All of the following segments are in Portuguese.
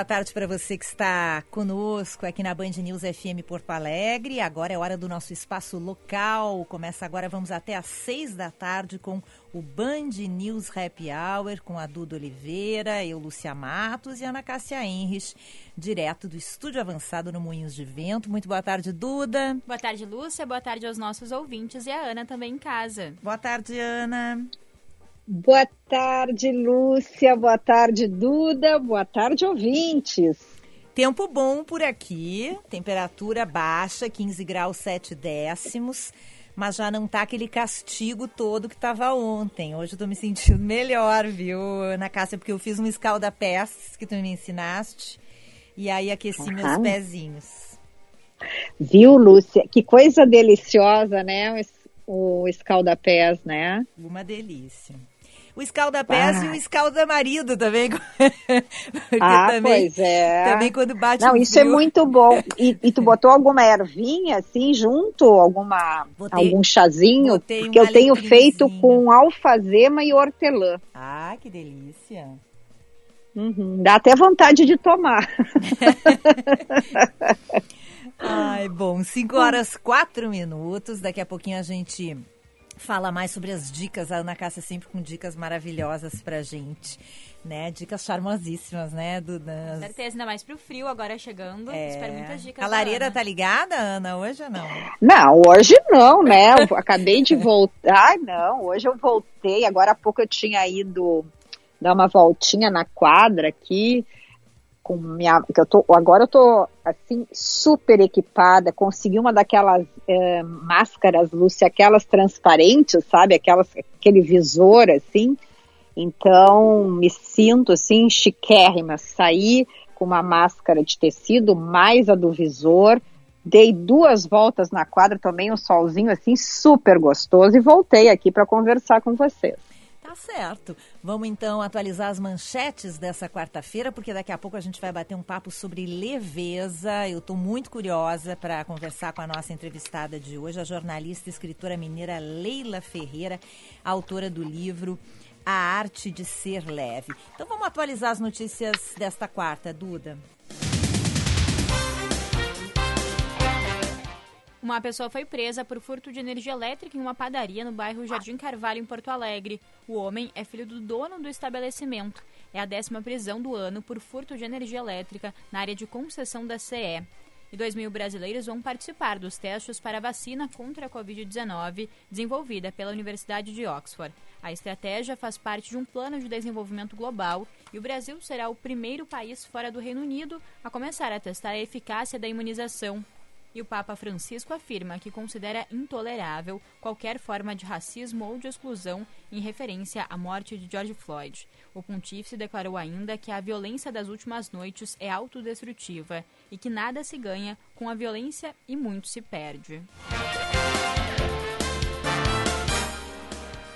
Boa tarde para você que está conosco aqui na Band News FM Porto Alegre. Agora é hora do nosso espaço local. Começa agora, vamos até às seis da tarde com o Band News Happy Hour com a Duda Oliveira, eu, Lúcia Matos e Ana Cássia Henrich, direto do Estúdio Avançado no Moinhos de Vento. Muito boa tarde, Duda. Boa tarde, Lúcia. Boa tarde aos nossos ouvintes e a Ana também em casa. Boa tarde, Ana. Boa tarde, Lúcia. Boa tarde, Duda. Boa tarde, ouvintes. Tempo bom por aqui, temperatura baixa, 15 graus 7 décimos, mas já não tá aquele castigo todo que tava ontem. Hoje eu tô me sentindo melhor, viu, Ana Cássia, porque eu fiz um escalda-pés que tu me ensinaste e aí aqueci uhum. meus pezinhos. Viu, Lúcia? Que coisa deliciosa, né? O escalda-pés, né? Uma delícia o escalda-pés ah. e o escalda-marido também. ah, também, pois é. Também quando bate Não, isso é frio. é muito bom. E, e, tu botou alguma ervinha assim junto? Alguma, botei, algum chazinho? Porque eu tenho feito com alfazema e hortelã. Ah, que delícia. Uhum, dá até vontade de tomar. Ai, bom, 5 horas 4 minutos. Daqui a pouquinho a gente fala mais sobre as dicas. A Ana Cássia sempre com dicas maravilhosas pra gente. Né? Dicas charmosíssimas, né, Duda? Com certeza, ainda mais pro frio agora chegando. É... Espero muitas dicas. A lareira tá ligada, Ana, hoje ou não? Não, hoje não, né? Eu acabei de voltar. Ai, não, hoje eu voltei. Agora há pouco eu tinha ido dar uma voltinha na quadra aqui com minha, que eu tô, agora eu tô assim super equipada, consegui uma daquelas é, máscaras, Lúcia, aquelas transparentes, sabe, aquelas, aquele visor assim. Então me sinto assim chiquérrima, saí com uma máscara de tecido mais a do visor, dei duas voltas na quadra, tomei um solzinho assim super gostoso e voltei aqui para conversar com vocês. Tá certo. Vamos então atualizar as manchetes dessa quarta-feira, porque daqui a pouco a gente vai bater um papo sobre leveza. Eu estou muito curiosa para conversar com a nossa entrevistada de hoje, a jornalista e escritora mineira Leila Ferreira, autora do livro A Arte de Ser Leve. Então vamos atualizar as notícias desta quarta, Duda. Uma pessoa foi presa por furto de energia elétrica em uma padaria no bairro Jardim Carvalho, em Porto Alegre. O homem é filho do dono do estabelecimento. É a décima prisão do ano por furto de energia elétrica na área de concessão da CE. E 2 mil brasileiros vão participar dos testes para a vacina contra a Covid-19 desenvolvida pela Universidade de Oxford. A estratégia faz parte de um plano de desenvolvimento global e o Brasil será o primeiro país fora do Reino Unido a começar a testar a eficácia da imunização e o Papa Francisco afirma que considera intolerável qualquer forma de racismo ou de exclusão em referência à morte de George Floyd. O pontífice declarou ainda que a violência das últimas noites é autodestrutiva e que nada se ganha com a violência e muito se perde.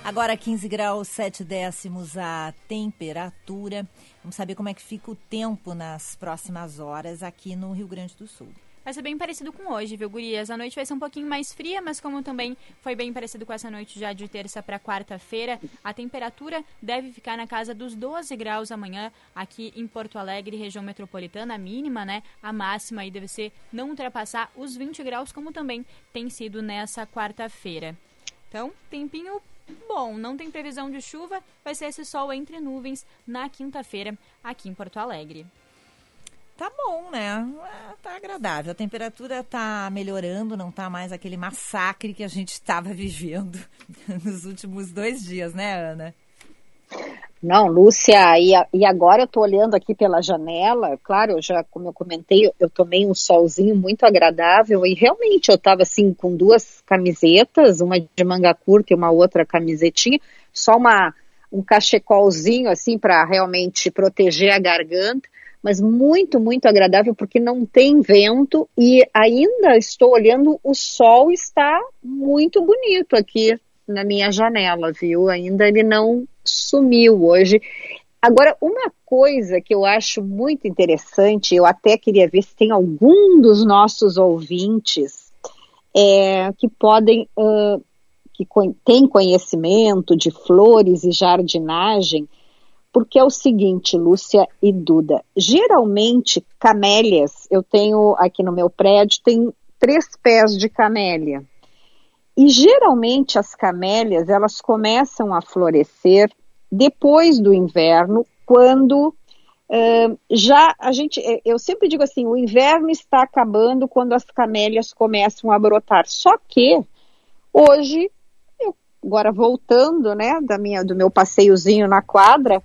Agora 15 graus 7 décimos a temperatura. Vamos saber como é que fica o tempo nas próximas horas aqui no Rio Grande do Sul. Vai ser bem parecido com hoje, viu, gurias? A noite vai ser um pouquinho mais fria, mas como também foi bem parecido com essa noite já de terça para quarta-feira, a temperatura deve ficar na casa dos 12 graus amanhã aqui em Porto Alegre, região metropolitana, a mínima, né? A máxima aí deve ser não ultrapassar os 20 graus, como também tem sido nessa quarta-feira. Então, tempinho bom, não tem previsão de chuva, vai ser esse sol entre nuvens na quinta-feira aqui em Porto Alegre. Tá bom, né? É, tá agradável. A temperatura tá melhorando, não tá mais aquele massacre que a gente estava vivendo nos últimos dois dias, né, Ana? Não, Lúcia, e, e agora eu tô olhando aqui pela janela, claro, eu já, como eu comentei, eu tomei um solzinho muito agradável e realmente eu tava assim com duas camisetas, uma de manga curta e uma outra camisetinha, só uma um cachecolzinho assim para realmente proteger a garganta mas muito, muito agradável porque não tem vento e ainda estou olhando, o sol está muito bonito aqui na minha janela, viu? Ainda ele não sumiu hoje. Agora, uma coisa que eu acho muito interessante, eu até queria ver se tem algum dos nossos ouvintes é, que podem, uh, que tem conhecimento de flores e jardinagem, porque é o seguinte, Lúcia e Duda, geralmente camélias, eu tenho aqui no meu prédio, tem três pés de camélia. E geralmente as camélias, elas começam a florescer depois do inverno, quando uh, já a gente, eu sempre digo assim, o inverno está acabando quando as camélias começam a brotar. Só que hoje, eu, agora voltando, né, da minha, do meu passeiozinho na quadra,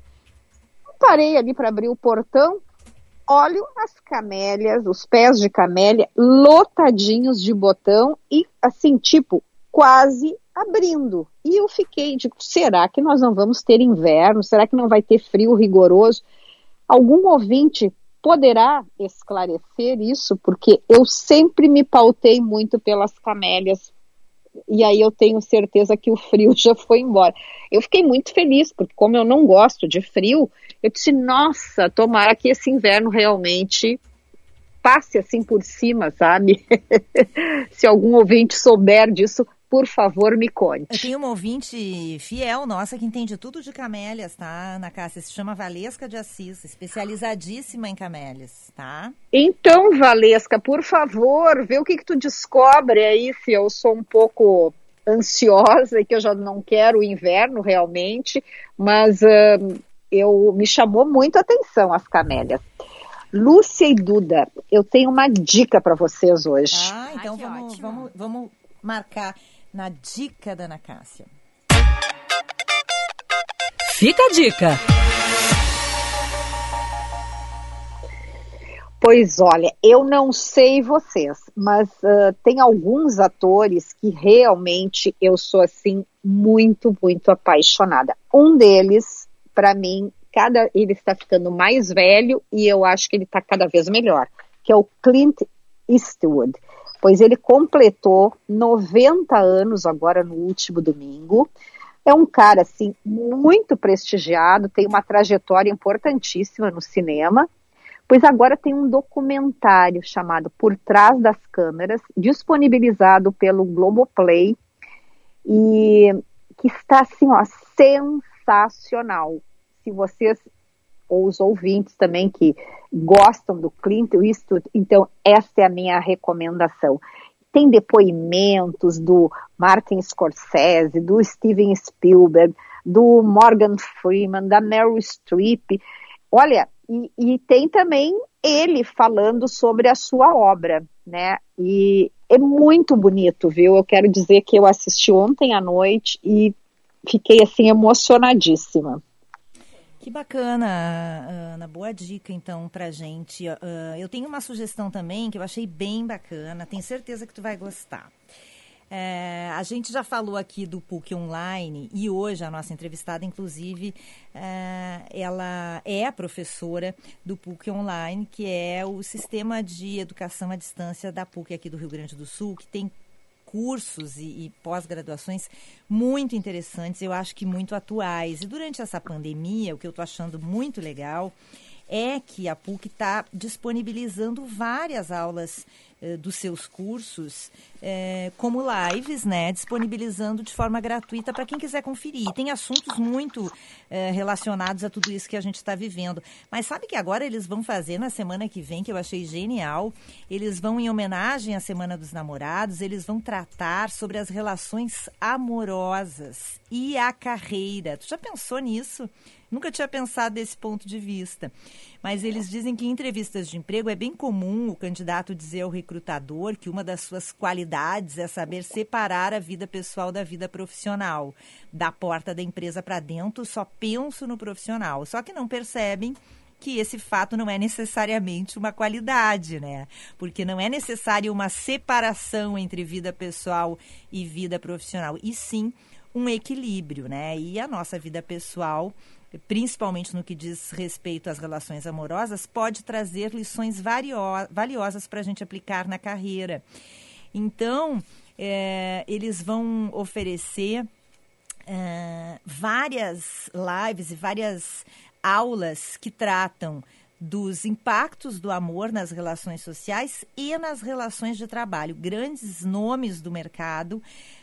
parei ali para abrir o portão, olho as camélias, os pés de camélia lotadinhos de botão e assim, tipo, quase abrindo. E eu fiquei, digo, será que nós não vamos ter inverno? Será que não vai ter frio rigoroso? Algum ouvinte poderá esclarecer isso? Porque eu sempre me pautei muito pelas camélias e aí eu tenho certeza que o frio já foi embora. Eu fiquei muito feliz, porque como eu não gosto de frio, eu disse, nossa, tomara que esse inverno realmente passe assim por cima, sabe? Se algum ouvinte souber disso, por favor, me conte. Eu tenho uma ouvinte fiel nossa que entende tudo de camélias, tá, Ana Cássia? Se chama Valesca de Assis, especializadíssima em camélias, tá? Então, Valesca, por favor, vê o que, que tu descobre aí, se eu sou um pouco ansiosa e que eu já não quero o inverno realmente, mas uh, eu me chamou muito a atenção as camélias. Lúcia e Duda, eu tenho uma dica para vocês hoje. Ah, então Ai, vamos, vamos, vamos marcar na dica da Ana Cássia. Fica a dica. Pois olha, eu não sei vocês, mas uh, tem alguns atores que realmente eu sou assim muito, muito apaixonada. Um deles, para mim, cada ele está ficando mais velho e eu acho que ele está cada vez melhor, que é o Clint Eastwood pois ele completou 90 anos agora no último domingo. É um cara assim muito prestigiado, tem uma trajetória importantíssima no cinema, pois agora tem um documentário chamado Por Trás das Câmeras, disponibilizado pelo Globoplay e que está assim, ó, sensacional. Se vocês ou os ouvintes também que gostam do Clint Eastwood, então essa é a minha recomendação. Tem depoimentos do Martin Scorsese, do Steven Spielberg, do Morgan Freeman, da Meryl Streep. Olha, e, e tem também ele falando sobre a sua obra, né? E é muito bonito, viu? Eu quero dizer que eu assisti ontem à noite e fiquei assim emocionadíssima. Que bacana, Ana. Boa dica, então, pra gente. Uh, eu tenho uma sugestão também que eu achei bem bacana. Tenho certeza que tu vai gostar. É, a gente já falou aqui do PUC Online e hoje a nossa entrevistada, inclusive, é, ela é professora do PUC Online, que é o sistema de educação à distância da PUC aqui do Rio Grande do Sul, que tem cursos e, e pós-graduações muito interessantes, eu acho que muito atuais. E durante essa pandemia, o que eu estou achando muito legal é que a PUC está disponibilizando várias aulas dos seus cursos eh, como lives, né, disponibilizando de forma gratuita para quem quiser conferir. E tem assuntos muito eh, relacionados a tudo isso que a gente está vivendo. Mas sabe que agora eles vão fazer na semana que vem, que eu achei genial, eles vão, em homenagem à Semana dos Namorados, eles vão tratar sobre as relações amorosas e a carreira. Tu já pensou nisso? Nunca tinha pensado desse ponto de vista. Mas eles dizem que em entrevistas de emprego é bem comum o candidato dizer ao recrutador que uma das suas qualidades é saber separar a vida pessoal da vida profissional. Da porta da empresa para dentro, só penso no profissional. Só que não percebem que esse fato não é necessariamente uma qualidade, né? Porque não é necessário uma separação entre vida pessoal e vida profissional, e sim um equilíbrio, né? E a nossa vida pessoal principalmente no que diz respeito às relações amorosas, pode trazer lições valiosas para a gente aplicar na carreira. Então, é, eles vão oferecer é, várias lives e várias aulas que tratam dos impactos do amor nas relações sociais e nas relações de trabalho. Grandes nomes do mercado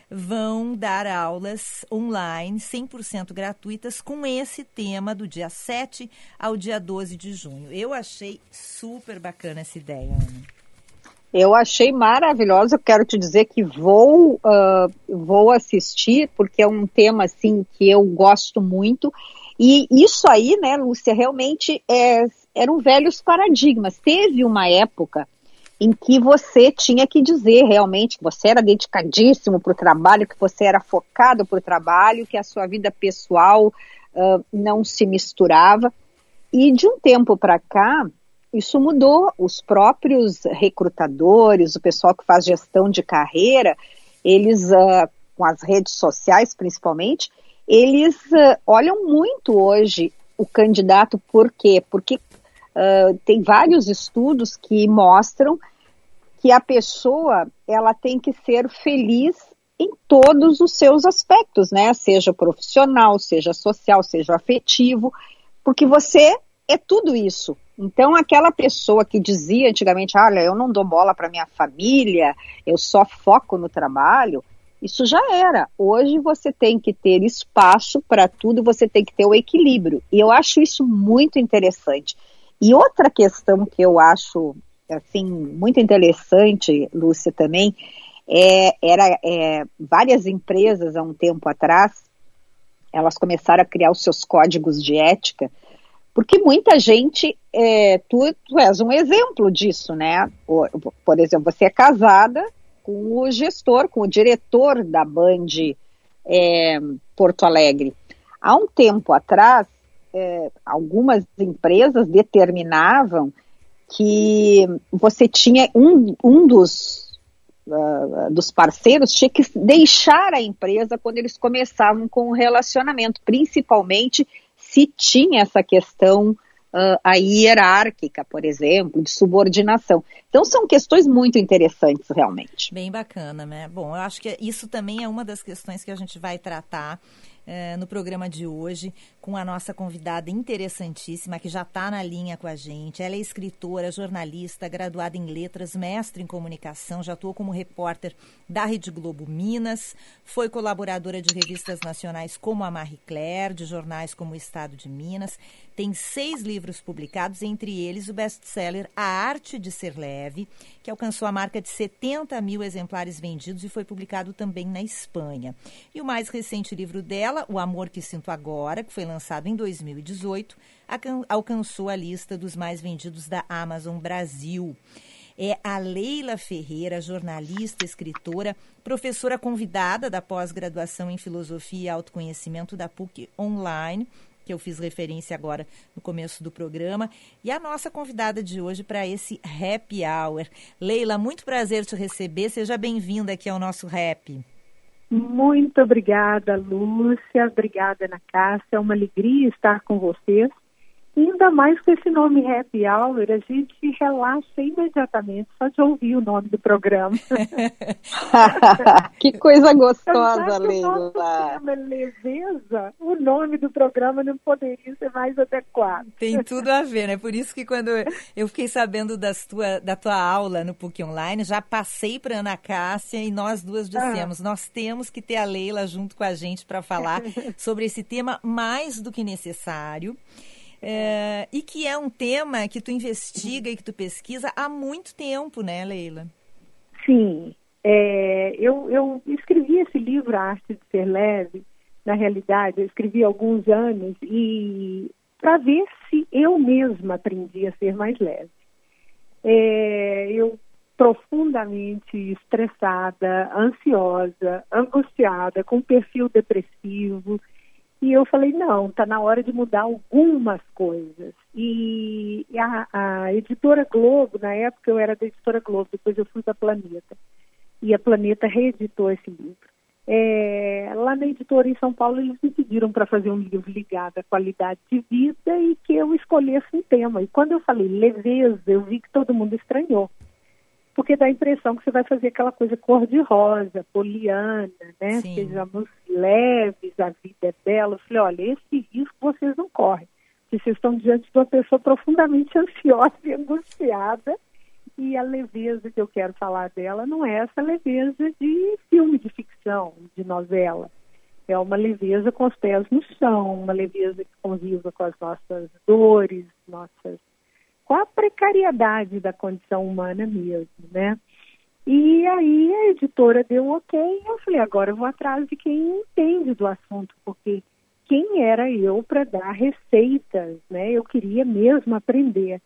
vão dar aulas online 100% gratuitas com esse tema do dia 7 ao dia 12 de junho. Eu achei super bacana essa ideia, Ana. Eu achei maravilhosa. Eu quero te dizer que vou uh, vou assistir porque é um tema assim que eu gosto muito. E isso aí, né, Lúcia, realmente é, eram velhos paradigmas. Teve uma época em que você tinha que dizer realmente que você era dedicadíssimo para o trabalho, que você era focado para o trabalho, que a sua vida pessoal uh, não se misturava. E de um tempo para cá, isso mudou. Os próprios recrutadores, o pessoal que faz gestão de carreira, eles, uh, com as redes sociais principalmente, eles uh, olham muito hoje o candidato, por quê? Porque Uh, tem vários estudos que mostram que a pessoa ela tem que ser feliz em todos os seus aspectos, né? Seja profissional, seja social, seja afetivo, porque você é tudo isso. Então, aquela pessoa que dizia antigamente, olha, eu não dou bola para minha família, eu só foco no trabalho, isso já era. Hoje você tem que ter espaço para tudo, você tem que ter o equilíbrio. E eu acho isso muito interessante. E outra questão que eu acho assim muito interessante, Lúcia, também, é, era é, várias empresas há um tempo atrás, elas começaram a criar os seus códigos de ética, porque muita gente, é, tu, tu és um exemplo disso, né? Por exemplo, você é casada com o gestor, com o diretor da Band é, Porto Alegre. Há um tempo atrás, é, algumas empresas determinavam que você tinha um, um dos, uh, dos parceiros tinha que deixar a empresa quando eles começavam com o relacionamento, principalmente se tinha essa questão uh, a hierárquica, por exemplo, de subordinação. Então são questões muito interessantes realmente. Bem bacana, né? Bom, eu acho que isso também é uma das questões que a gente vai tratar eh, no programa de hoje com a nossa convidada interessantíssima, que já está na linha com a gente. Ela é escritora, jornalista, graduada em letras, mestre em comunicação, já atuou como repórter da Rede Globo Minas, foi colaboradora de revistas nacionais como a Marie Claire, de jornais como o Estado de Minas. Tem seis livros publicados, entre eles o best-seller A Arte de Ser Leve, que alcançou a marca de 70 mil exemplares vendidos e foi publicado também na Espanha. E o mais recente livro dela, O Amor que Sinto Agora, que foi lançado em 2018, alcançou a lista dos mais vendidos da Amazon Brasil é a Leila Ferreira, jornalista, escritora, professora convidada da pós-graduação em Filosofia e Autoconhecimento da PUC Online que eu fiz referência agora no começo do programa, e a nossa convidada de hoje para esse Happy Hour. Leila, muito prazer te receber, seja bem-vinda aqui ao nosso Rap. Muito obrigada, Lúcia, obrigada, Ana Cássia, é uma alegria estar com vocês Ainda mais com esse nome Happy Hour, a gente relaxa imediatamente só de ouvir o nome do programa. que coisa gostosa, Leila. O é leveza, o nome do programa não poderia ser mais adequado. Tem tudo a ver, né? Por isso que quando eu fiquei sabendo das tua, da tua aula no PUC Online, já passei para Ana Cássia e nós duas dissemos, ah. nós temos que ter a Leila junto com a gente para falar sobre esse tema mais do que necessário. É, e que é um tema que tu investiga e que tu pesquisa há muito tempo, né, Leila? Sim. É, eu, eu escrevi esse livro, A Arte de Ser Leve, na realidade, eu escrevi há alguns anos e para ver se eu mesma aprendi a ser mais leve. É, eu profundamente estressada, ansiosa, angustiada, com perfil depressivo, e eu falei, não, está na hora de mudar algumas coisas. E a, a, editora Globo, na época eu era da editora Globo, depois eu fui da Planeta. E a Planeta reeditou esse livro. É, lá na editora em São Paulo, eles me pediram para fazer um livro ligado à qualidade de vida e que eu escolhesse um tema. E quando eu falei leveza, eu vi que todo mundo estranhou. Porque dá a impressão que você vai fazer aquela coisa cor-de-rosa, poliana, né? Sim. Sejamos leves, a vida é bela. Eu falei, olha, esse risco vocês não correm. Porque vocês estão diante de uma pessoa profundamente ansiosa e angustiada e a leveza que eu quero falar dela não é essa leveza de filme de ficção, de novela. É uma leveza com os pés no chão, uma leveza que conviva com as nossas dores, nossas com a precariedade da condição humana mesmo, né? E aí a editora deu ok, e eu falei, agora eu vou atrás de quem entende do assunto, porque quem era eu para dar receitas, né? Eu queria mesmo aprender.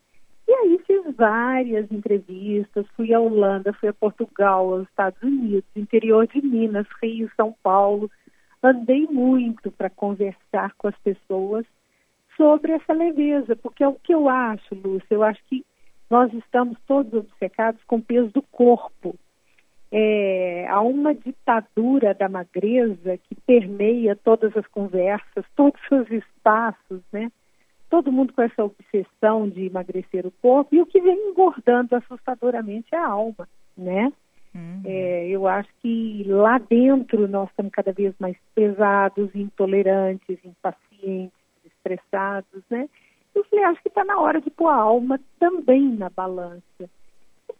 E aí fiz várias entrevistas, fui à Holanda, fui a Portugal, aos Estados Unidos, interior de Minas, Rio, São Paulo. Andei muito para conversar com as pessoas sobre essa leveza, porque é o que eu acho, Lúcia, eu acho que nós estamos todos obcecados com o peso do corpo. É, há uma ditadura da magreza que permeia todas as conversas, todos os espaços, né? todo mundo com essa obsessão de emagrecer o corpo, e o que vem engordando assustadoramente é a alma, né? Uhum. É, eu acho que lá dentro nós estamos cada vez mais pesados, intolerantes, impacientes, estressados, né? Eu falei, acho que está na hora de pôr a alma também na balança.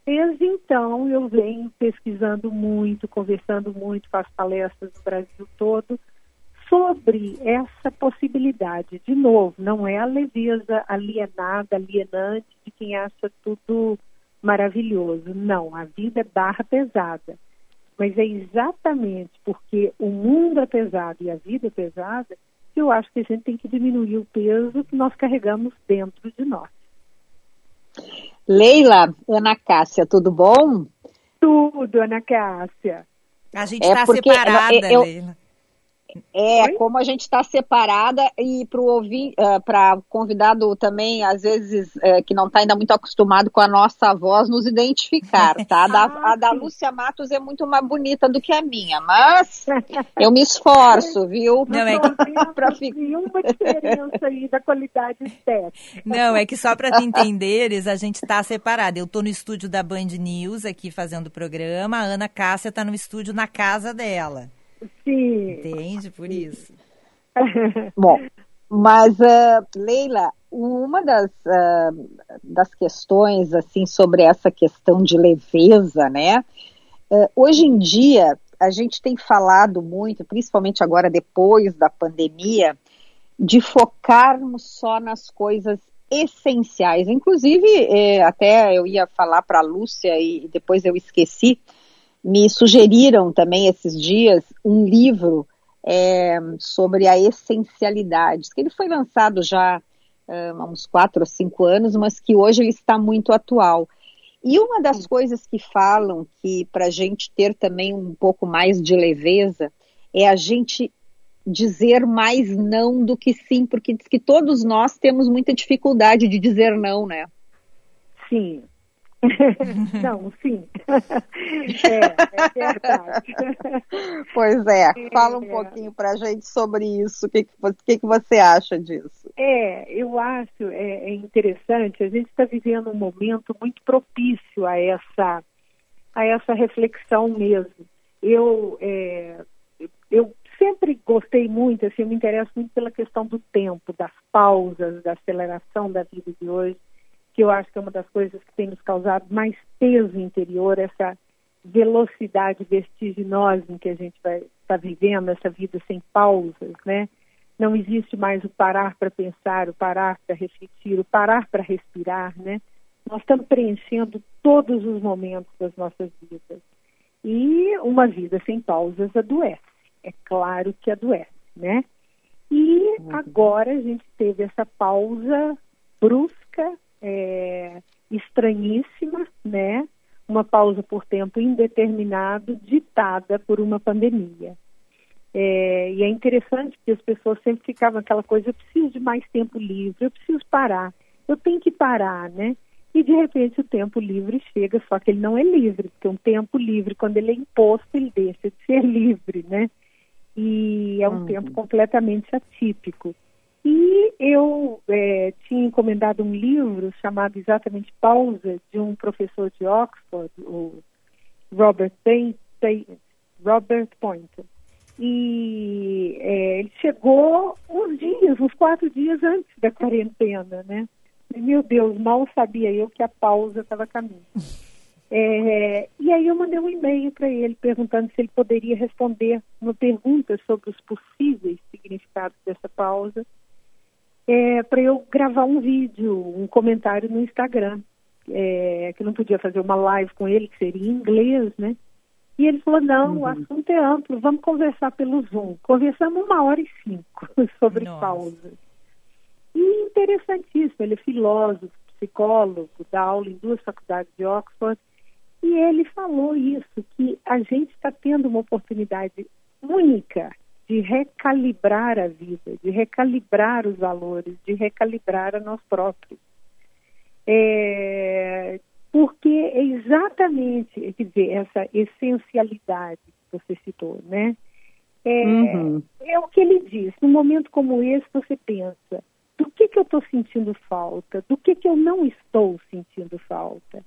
Desde então eu venho pesquisando muito, conversando muito, faço palestras no Brasil todo, sobre essa possibilidade. De novo, não é a leveza alienada, alienante de quem acha tudo maravilhoso. Não, a vida é barra pesada. Mas é exatamente porque o mundo é pesado e a vida é pesada eu acho que a gente tem que diminuir o peso que nós carregamos dentro de nós. Leila, Ana Cássia, tudo bom? Tudo, Ana Cássia. A gente está é separada, eu, Leila. É, Oi? como a gente está separada e para o uh, convidado também, às vezes, uh, que não está ainda muito acostumado com a nossa voz, nos identificar, tá? A da, ah, a da Lúcia Matos é muito mais bonita do que a minha, mas eu me esforço, viu? Não, é que... para ficar... nenhuma diferença aí da qualidade estética. Não, é que só para te entenderes, a gente está separada. Eu estou no estúdio da Band News aqui fazendo o programa, a Ana Cássia está no estúdio na casa dela. Sim. Entende? Por isso. Bom, mas, uh, Leila, uma das, uh, das questões, assim, sobre essa questão de leveza, né? Uh, hoje em dia, a gente tem falado muito, principalmente agora depois da pandemia, de focarmos só nas coisas essenciais. Inclusive, eh, até eu ia falar para a Lúcia e depois eu esqueci, me sugeriram também esses dias um livro é, sobre a essencialidade, que ele foi lançado já é, há uns quatro ou cinco anos, mas que hoje ele está muito atual. E uma das coisas que falam que para a gente ter também um pouco mais de leveza é a gente dizer mais não do que sim, porque diz que todos nós temos muita dificuldade de dizer não, né? Sim, Não, sim. é, é verdade. Pois é, fala um é. pouquinho para a gente sobre isso. O que, que, que, você acha disso? É, eu acho é, é interessante. A gente está vivendo um momento muito propício a essa, a essa reflexão mesmo. Eu, é, eu sempre gostei muito, assim, eu me interesso muito pela questão do tempo, das pausas, da aceleração da vida de hoje que eu acho que é uma das coisas que tem nos causado mais peso interior, essa velocidade vertiginosa em que a gente vai estar tá vivendo, essa vida sem pausas, né? Não existe mais o parar para pensar, o parar para refletir, o parar para respirar, né? Nós estamos preenchendo todos os momentos das nossas vidas. E uma vida sem pausas adoece. É claro que adoece, né? E uhum. agora a gente teve essa pausa brusca é, estranhíssima, né? Uma pausa por tempo indeterminado, ditada por uma pandemia. É, e é interessante que as pessoas sempre ficavam aquela coisa: eu preciso de mais tempo livre, eu preciso parar, eu tenho que parar, né? e de repente o tempo livre chega, só que ele não é livre, porque um tempo livre, quando ele é imposto, ele deixa de ser livre, né? E é um uhum. tempo completamente atípico. E eu é, tinha encomendado um livro chamado exatamente Pausa, de um professor de Oxford, o Robert, Payne, Robert Poynter. E é, ele chegou uns dias, uns quatro dias antes da quarentena, né? E, meu Deus, mal sabia eu que a pausa estava caminho. É, e aí eu mandei um e-mail para ele perguntando se ele poderia responder uma pergunta sobre os possíveis significados dessa pausa, é, para eu gravar um vídeo, um comentário no Instagram, é, que não podia fazer uma live com ele, que seria em inglês, né? E ele falou, não, uhum. o assunto é amplo, vamos conversar pelo Zoom. Conversamos uma hora e cinco sobre Nossa. pausas. E interessantíssimo, ele é filósofo, psicólogo, dá aula em duas faculdades de Oxford, e ele falou isso, que a gente está tendo uma oportunidade única de recalibrar a vida, de recalibrar os valores, de recalibrar a nós próprios. É, porque é exatamente, quer dizer, essa essencialidade que você citou, né? É, uhum. é o que ele diz. Num momento como esse, você pensa: do que, que eu estou sentindo falta? Do que, que eu não estou sentindo falta?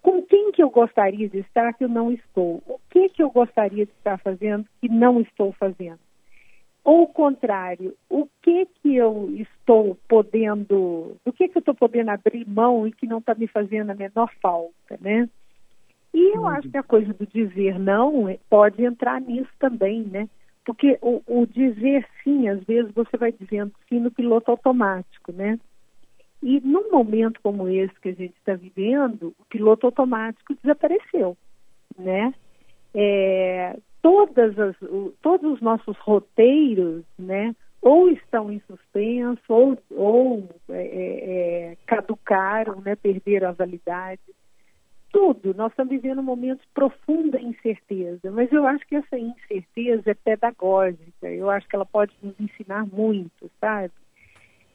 Com quem que eu gostaria de estar que eu não estou? O que, que eu gostaria de estar fazendo que não estou fazendo? Ou o contrário, o que que eu estou podendo, do que que eu estou podendo abrir mão e que não está me fazendo a menor falta, né? E eu acho que a coisa do dizer não é, pode entrar nisso também, né? Porque o, o dizer sim, às vezes você vai dizendo sim no piloto automático, né? E num momento como esse que a gente está vivendo, o piloto automático desapareceu, né? É, todas as, todos os nossos roteiros, né, ou estão em suspenso, ou, ou é, é, é, caducaram, né, perderam a validade. Tudo, nós estamos vivendo momentos de profunda incerteza, mas eu acho que essa incerteza é pedagógica, eu acho que ela pode nos ensinar muito, sabe?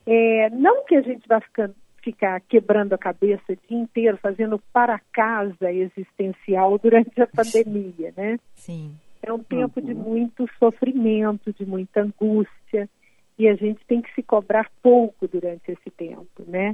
É, não que a gente vá ficando, ficar quebrando a cabeça o dia inteiro, fazendo para casa existencial durante a pandemia, né? Sim. É um tempo uhum. de muito sofrimento, de muita angústia, e a gente tem que se cobrar pouco durante esse tempo, né?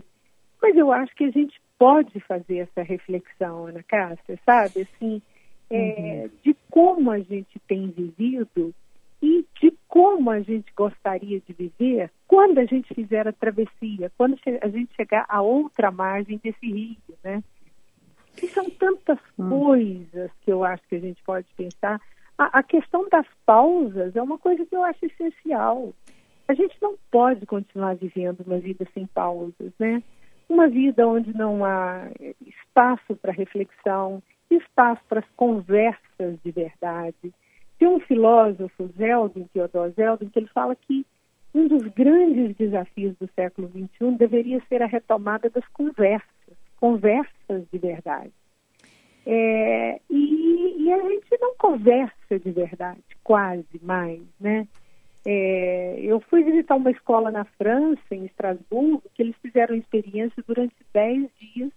Mas eu acho que a gente pode fazer essa reflexão, Ana Cássia, sabe? Assim, é, uhum. de como a gente tem vivido e de como a gente gostaria de viver quando a gente fizer a travessia, quando a gente chegar a outra margem desse rio, né? E são tantas hum. coisas que eu acho que a gente pode pensar a, a questão das pausas é uma coisa que eu acho essencial. A gente não pode continuar vivendo uma vida sem pausas, né? Uma vida onde não há espaço para reflexão, espaço para as conversas de verdade. Tem um filósofo, Zeldin, Theodor Zeldin, que ele fala que um dos grandes desafios do século XXI deveria ser a retomada das conversas, conversas de verdade. É, e, e, a gente não conversa de verdade, quase mais, né? É, eu fui visitar uma escola na França, em Estrasburgo, que eles fizeram experiência durante 10 dias,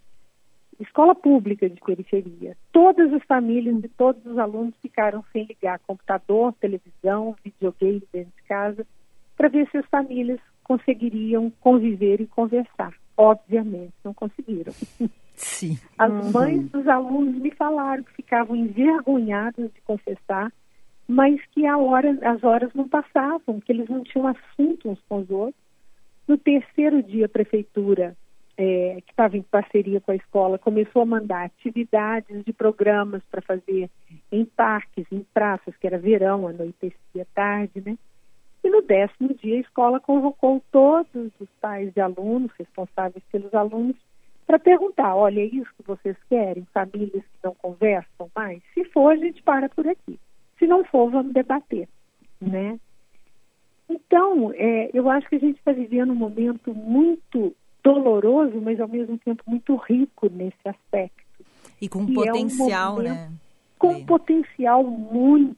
escola pública de periferia. Todas as famílias e todos os alunos ficaram sem ligar computador, televisão, videogame dentro de casa, para ver se as famílias conseguiriam conviver e conversar. Obviamente, não conseguiram. Sim. As uhum. mães dos alunos me falaram que ficavam envergonhadas de confessar, mas que a hora, as horas não passavam, que eles não tinham assunto uns com os outros. No terceiro dia, a prefeitura, é, que estava em parceria com a escola, começou a mandar atividades de programas para fazer em parques, em praças, que era verão, anoitecia tarde, né? E no décimo dia, a escola convocou todos os pais de alunos, responsáveis pelos alunos, para perguntar, olha, é isso que vocês querem? Famílias que não conversam mais? Se for, a gente para por aqui. Se não for, vamos debater, né? Então, é, eu acho que a gente está vivendo um momento muito doloroso, mas ao mesmo tempo muito rico nesse aspecto. E com potencial, é um né? Com potencial muito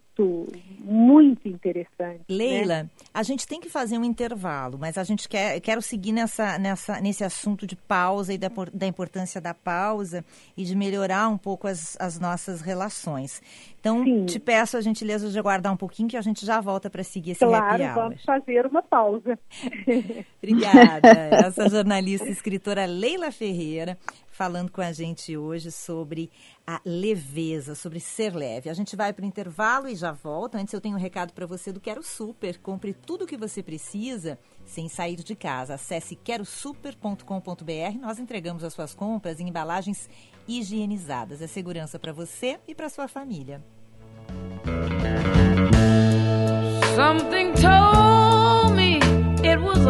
muito, interessante. Né? Leila, né? a gente tem que fazer um intervalo, mas a gente quer quero seguir nessa, nessa, nesse assunto de pausa e da, da importância da pausa e de melhorar um pouco as, as nossas relações. Então, Sim. te peço a gentileza de aguardar um pouquinho que a gente já volta para seguir esse claro, hour. vamos fazer uma pausa. Obrigada. Essa jornalista e escritora Leila Ferreira falando com a gente hoje sobre a leveza, sobre ser leve. A gente vai para o intervalo e já volta. Antes eu tenho um recado para você do Quero Super. Compre tudo o que você precisa sem sair de casa. Acesse querosuper.com.br. Nós entregamos as suas compras em embalagens higienizadas. É segurança para você e para sua família. Something told me it was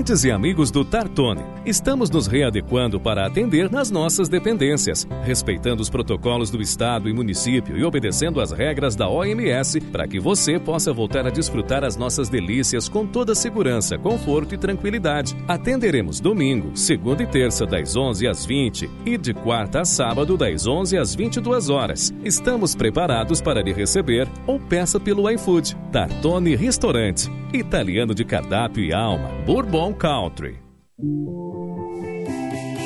Clientes e amigos do Tartone, estamos nos readequando para atender nas nossas dependências, respeitando os protocolos do Estado e município e obedecendo às regras da OMS para que você possa voltar a desfrutar as nossas delícias com toda segurança, conforto e tranquilidade. Atenderemos domingo, segunda e terça, das 11 às 20 e de quarta a sábado, das 11 às 22 horas. Estamos preparados para lhe receber ou peça pelo iFood. Tartone Restaurante, italiano de cardápio e alma, Bourbon Country.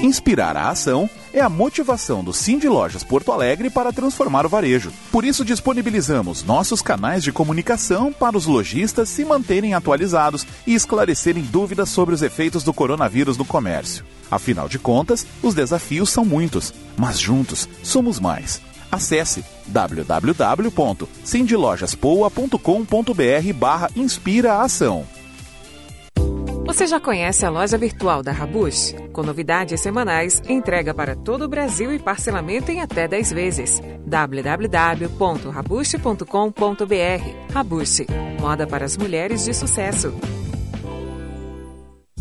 Inspirar a ação é a motivação do Cindy Lojas Porto Alegre para transformar o varejo. Por isso, disponibilizamos nossos canais de comunicação para os lojistas se manterem atualizados e esclarecerem dúvidas sobre os efeitos do coronavírus no comércio. Afinal de contas, os desafios são muitos, mas juntos somos mais. Acesse www.cindylojaspoa.com.br barra Inspira a Ação. Você já conhece a loja virtual da Rabush? Com novidades semanais, entrega para todo o Brasil e parcelamento em até 10 vezes. www.rabush.com.br Rabush, moda para as mulheres de sucesso.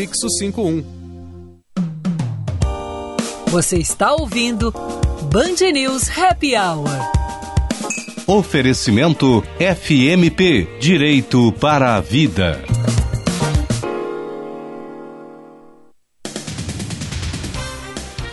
prefixo 51. Você está ouvindo Band News Happy Hour. Oferecimento FMP Direito para a Vida.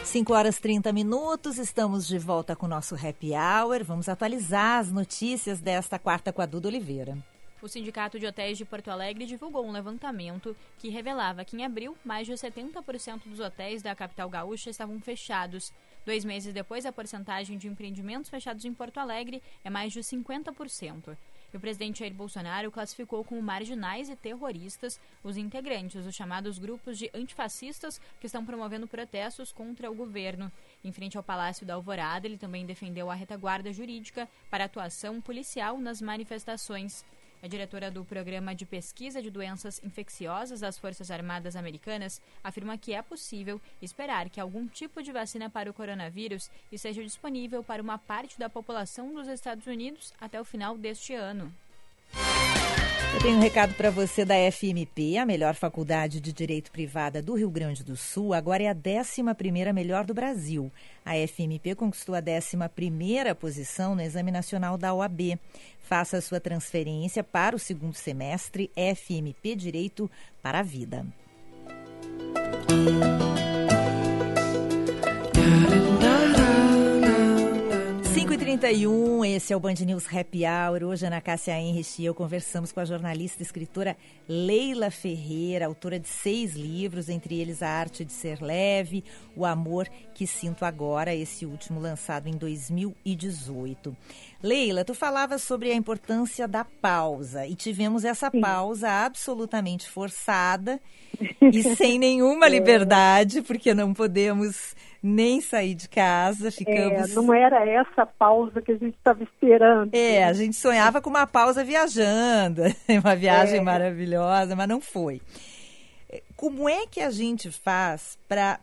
Cinco horas 30 minutos, estamos de volta com o nosso Happy Hour. Vamos atualizar as notícias desta quarta com a Duda Oliveira. O Sindicato de Hotéis de Porto Alegre divulgou um levantamento que revelava que em abril, mais de 70% dos hotéis da capital gaúcha estavam fechados. Dois meses depois, a porcentagem de empreendimentos fechados em Porto Alegre é mais de 50%. E o presidente Jair Bolsonaro classificou como marginais e terroristas os integrantes dos chamados grupos de antifascistas que estão promovendo protestos contra o governo. Em frente ao Palácio da Alvorada, ele também defendeu a retaguarda jurídica para atuação policial nas manifestações. A diretora do Programa de Pesquisa de Doenças Infecciosas das Forças Armadas Americanas afirma que é possível esperar que algum tipo de vacina para o coronavírus esteja disponível para uma parte da população dos Estados Unidos até o final deste ano. Eu tenho um recado para você da FMP, a melhor faculdade de direito privada do Rio Grande do Sul. Agora é a 11 melhor do Brasil. A FMP conquistou a 11 posição no Exame Nacional da OAB. Faça sua transferência para o segundo semestre FMP Direito para a Vida. 5h31, esse é o Band News Happy Hour. Hoje, Ana Cássia Henrich e eu conversamos com a jornalista e escritora Leila Ferreira, autora de seis livros, entre eles A Arte de Ser Leve, O Amor que Sinto Agora, esse último lançado em 2018. Leila, tu falavas sobre a importância da pausa e tivemos essa Sim. pausa absolutamente forçada e sem nenhuma é. liberdade, porque não podemos nem sair de casa, ficamos... É, não era essa pausa que a gente estava esperando. É, a gente sonhava com uma pausa viajando, uma viagem é. maravilhosa, mas não foi. Como é que a gente faz para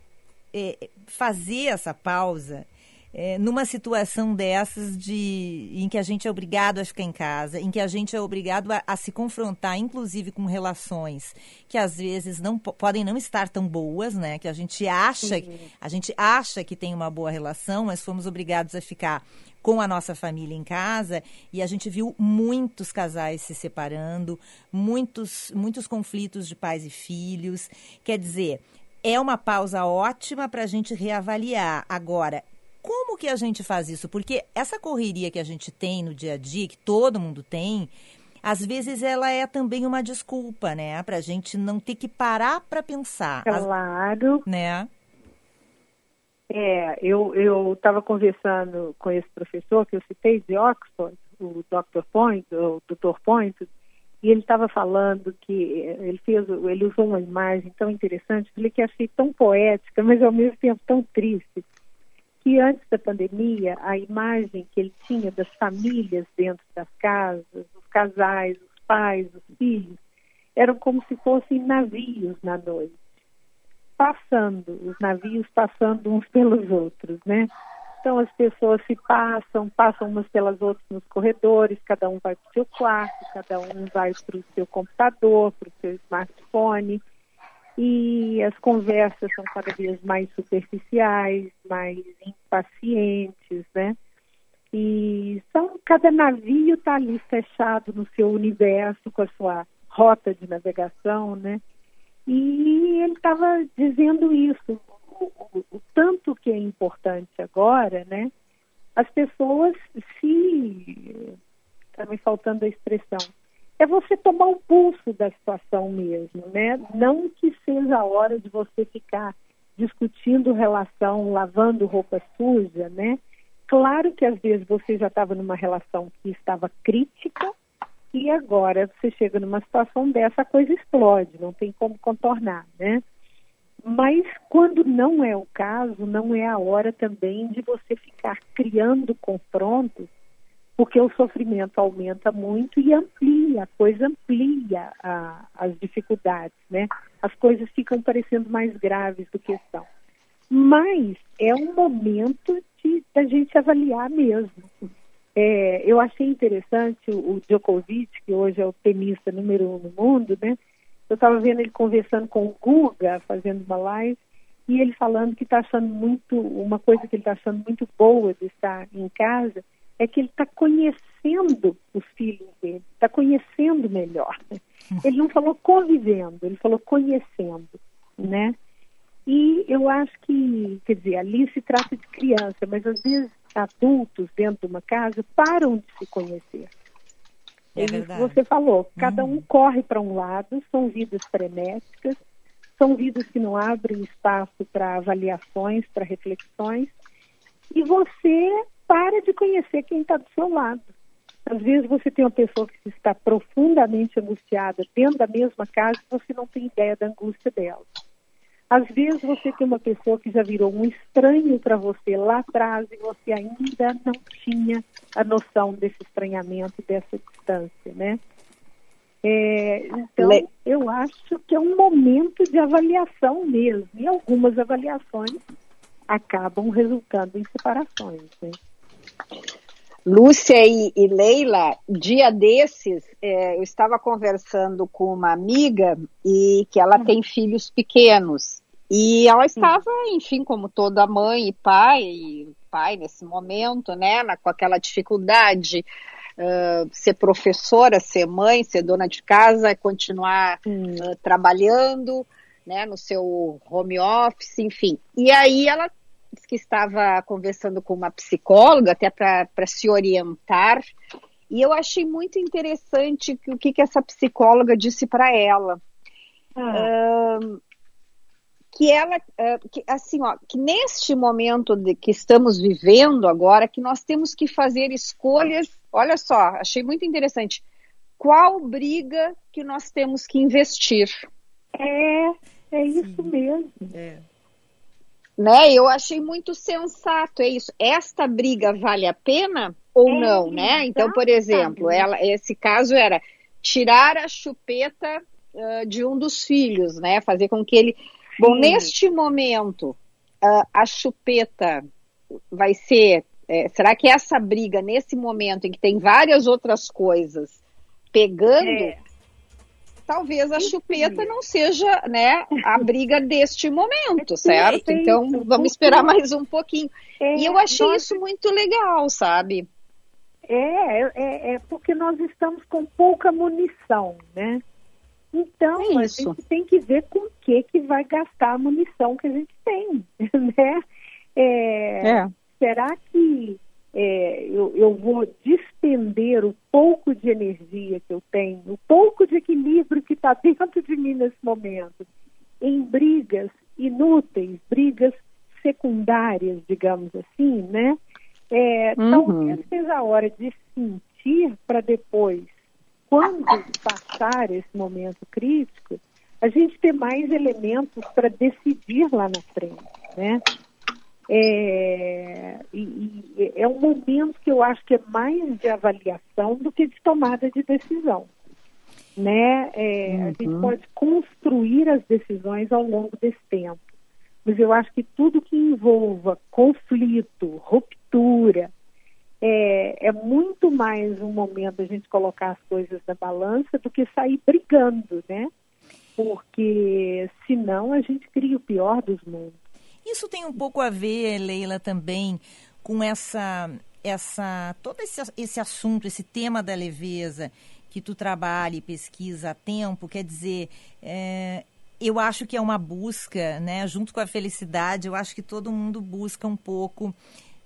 é, fazer essa pausa é, numa situação dessas de em que a gente é obrigado a ficar em casa, em que a gente é obrigado a, a se confrontar, inclusive com relações que às vezes não podem não estar tão boas, né? Que a gente acha, a gente acha que tem uma boa relação, mas fomos obrigados a ficar com a nossa família em casa e a gente viu muitos casais se separando, muitos muitos conflitos de pais e filhos. Quer dizer, é uma pausa ótima para a gente reavaliar. Agora, como que a gente faz isso? Porque essa correria que a gente tem no dia a dia, que todo mundo tem, às vezes ela é também uma desculpa, né? Para a gente não ter que parar para pensar. Claro. Né? É, eu estava conversando com esse professor que eu citei de Oxford, o Dr. Point, o Dr. Point, e ele estava falando que ele fez, ele usou uma imagem tão interessante, falei que achei tão poética, mas ao mesmo tempo tão triste que antes da pandemia, a imagem que ele tinha das famílias dentro das casas, os casais, os pais, os filhos, eram como se fossem navios na noite, passando, os navios passando uns pelos outros, né? Então as pessoas se passam, passam umas pelas outras nos corredores, cada um vai para o seu quarto, cada um vai para o seu computador, para o seu smartphone e as conversas são cada vez mais superficiais, mais impacientes, né? E são, cada navio está ali fechado no seu universo com a sua rota de navegação, né? E ele estava dizendo isso, o, o, o, tanto que é importante agora, né? As pessoas se está me faltando a expressão é você tomar o pulso da situação mesmo, né? Não que seja a hora de você ficar discutindo relação, lavando roupa suja, né? Claro que às vezes você já estava numa relação que estava crítica e agora você chega numa situação dessa, a coisa explode, não tem como contornar, né? Mas quando não é o caso, não é a hora também de você ficar criando confrontos porque o sofrimento aumenta muito e amplia, a coisa amplia a, as dificuldades, né? As coisas ficam parecendo mais graves do que são. Mas é um momento de da gente avaliar mesmo. É, eu achei interessante o, o Djokovic, que hoje é o tenista número um no mundo, né? Eu estava vendo ele conversando com o Guga, fazendo uma live, e ele falando que está achando muito, uma coisa que ele está achando muito boa de estar em casa, é que ele está conhecendo os filhos dele, está conhecendo melhor. Né? Ele não falou convivendo, ele falou conhecendo, né? E eu acho que, quer dizer, ali se trata de criança, mas às vezes adultos dentro de uma casa param de se conhecer. É você falou, cada um uhum. corre para um lado, são vidas frenéticas, são vidas que não abrem espaço para avaliações, para reflexões, e você para de conhecer quem está do seu lado. Às vezes você tem uma pessoa que está profundamente angustiada dentro da mesma casa e você não tem ideia da angústia dela. Às vezes você tem uma pessoa que já virou um estranho para você lá atrás e você ainda não tinha a noção desse estranhamento, dessa distância, né? É, então, eu acho que é um momento de avaliação mesmo. E algumas avaliações acabam resultando em separações, né? Lúcia e, e, Leila, dia desses, é, eu estava conversando com uma amiga e que ela tem filhos pequenos. E ela estava, enfim, como toda mãe e pai, e pai nesse momento, né, na, com aquela dificuldade, uh, ser professora, ser mãe, ser dona de casa, continuar uh, trabalhando, né, no seu home office, enfim. E aí ela que estava conversando com uma psicóloga, até para se orientar, e eu achei muito interessante o que, que essa psicóloga disse para ela. Ah. Uh, que ela, uh, que, assim, ó, que neste momento de, que estamos vivendo agora, que nós temos que fazer escolhas. Olha só, achei muito interessante. Qual briga que nós temos que investir? É, é isso Sim. mesmo. É né? Eu achei muito sensato, é isso. Esta briga vale a pena ou é, não, né? Então, por exemplo, ela, esse caso era tirar a chupeta uh, de um dos filhos, né? Fazer com que ele. Bom, neste momento, uh, a chupeta vai ser. É, será que essa briga, nesse momento em que tem várias outras coisas pegando, é. Talvez a chupeta não seja né, a briga deste momento, certo? Então vamos esperar mais um pouquinho. É, e eu achei isso muito legal, sabe? É, é, é porque nós estamos com pouca munição, né? Então, é a gente tem que ver com o que, que vai gastar a munição que a gente tem, né? É, é. Será que é, eu, eu, vou despender o pouco de energia que eu tenho, o pouco de equilíbrio que está dentro de mim nesse momento, em brigas inúteis, brigas secundárias, digamos assim, né? É, uhum. Talvez seja a hora de sentir para depois, quando passar esse momento crítico, a gente ter mais elementos para decidir lá na frente, né? É, e, e é um momento que eu acho que é mais de avaliação do que de tomada de decisão. Né? É, uhum. A gente uhum. pode construir as decisões ao longo desse tempo. Mas eu acho que tudo que envolva conflito, ruptura, é, é muito mais um momento a gente colocar as coisas na balança do que sair brigando, né? Porque senão a gente cria o pior dos mundos. Isso tem um pouco a ver, Leila, também com essa, essa todo esse, esse assunto, esse tema da leveza que tu trabalha e pesquisa há tempo. Quer dizer, é, eu acho que é uma busca, né? Junto com a felicidade, eu acho que todo mundo busca um pouco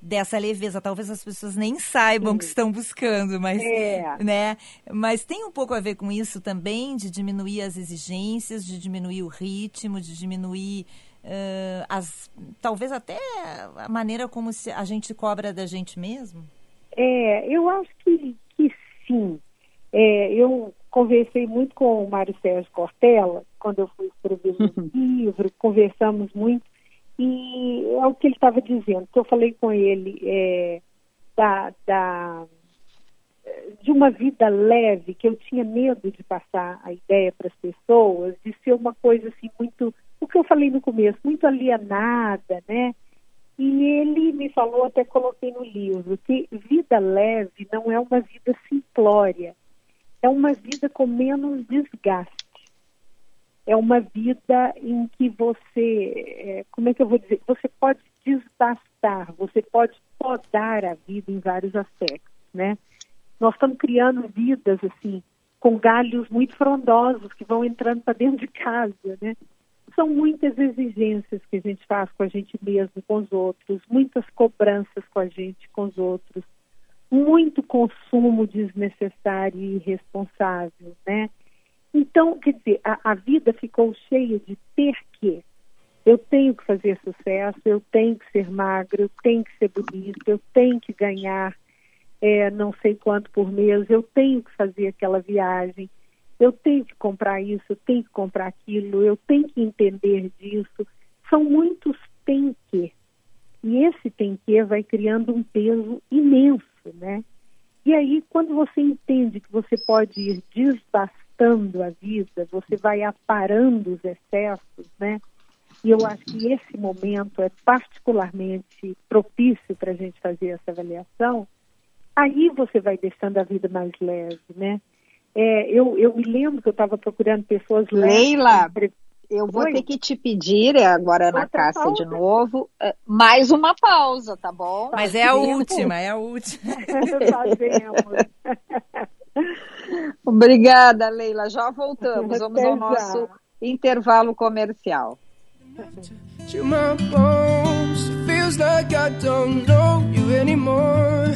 dessa leveza. Talvez as pessoas nem saibam Sim. que estão buscando, mas, é. né? Mas tem um pouco a ver com isso também, de diminuir as exigências, de diminuir o ritmo, de diminuir uh, as, talvez até a maneira como se a gente cobra da gente mesmo? É, eu acho que, que sim. É, eu conversei muito com o Mário Sérgio Cortella quando eu fui escrever o livro, conversamos muito e é o que ele estava dizendo, que eu falei com ele é, da, da, de uma vida leve, que eu tinha medo de passar a ideia para as pessoas, de ser uma coisa assim muito o que eu falei no começo, muito alienada, né? E ele me falou, até coloquei no livro, que vida leve não é uma vida simplória, é uma vida com menos desgaste. É uma vida em que você, é, como é que eu vou dizer, você pode desbastar, você pode podar a vida em vários aspectos, né? Nós estamos criando vidas assim, com galhos muito frondosos que vão entrando para dentro de casa, né? São muitas exigências que a gente faz com a gente mesmo, com os outros, muitas cobranças com a gente, com os outros, muito consumo desnecessário e irresponsável, né? Então, quer dizer, a, a vida ficou cheia de ter que. Eu tenho que fazer sucesso, eu tenho que ser magro, eu tenho que ser bonita, eu tenho que ganhar é, não sei quanto por mês, eu tenho que fazer aquela viagem, eu tenho que comprar isso, eu tenho que comprar aquilo, eu tenho que entender disso. São muitos tem que. E esse tem que vai criando um peso imenso, né? E aí, quando você entende que você pode ir desbastando a vida, você vai aparando os excessos, né? E eu acho que esse momento é particularmente propício para a gente fazer essa avaliação. Aí você vai deixando a vida mais leve, né? É, eu, eu me lembro que eu estava procurando pessoas Leila, eu vou Oi? ter que te pedir agora na Cássia de novo é, mais uma pausa, tá bom? Mas é a última, é a última. Obrigada, Leila. Já voltamos. Vamos ao nosso intervalo comercial. To my bones, feels like I don't know you anymore.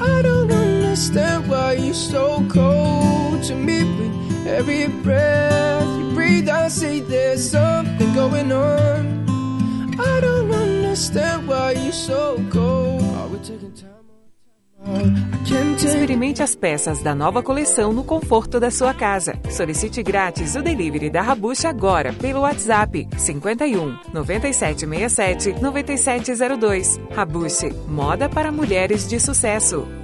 I don't understand why you're so cold to me. With every breath you breathe, I say there's something going on. I don't understand why you're so cold. Are we taking time? Experimente as peças da nova coleção no conforto da sua casa. Solicite grátis o delivery da Rabuxa agora pelo WhatsApp 51 9767 9702. Rabuxe, moda para mulheres de sucesso.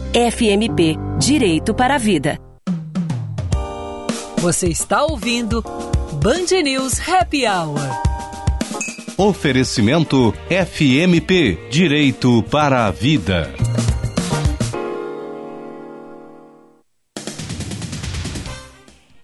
FMP Direito para a Vida. Você está ouvindo Band News Happy Hour. Oferecimento FMP Direito para a Vida.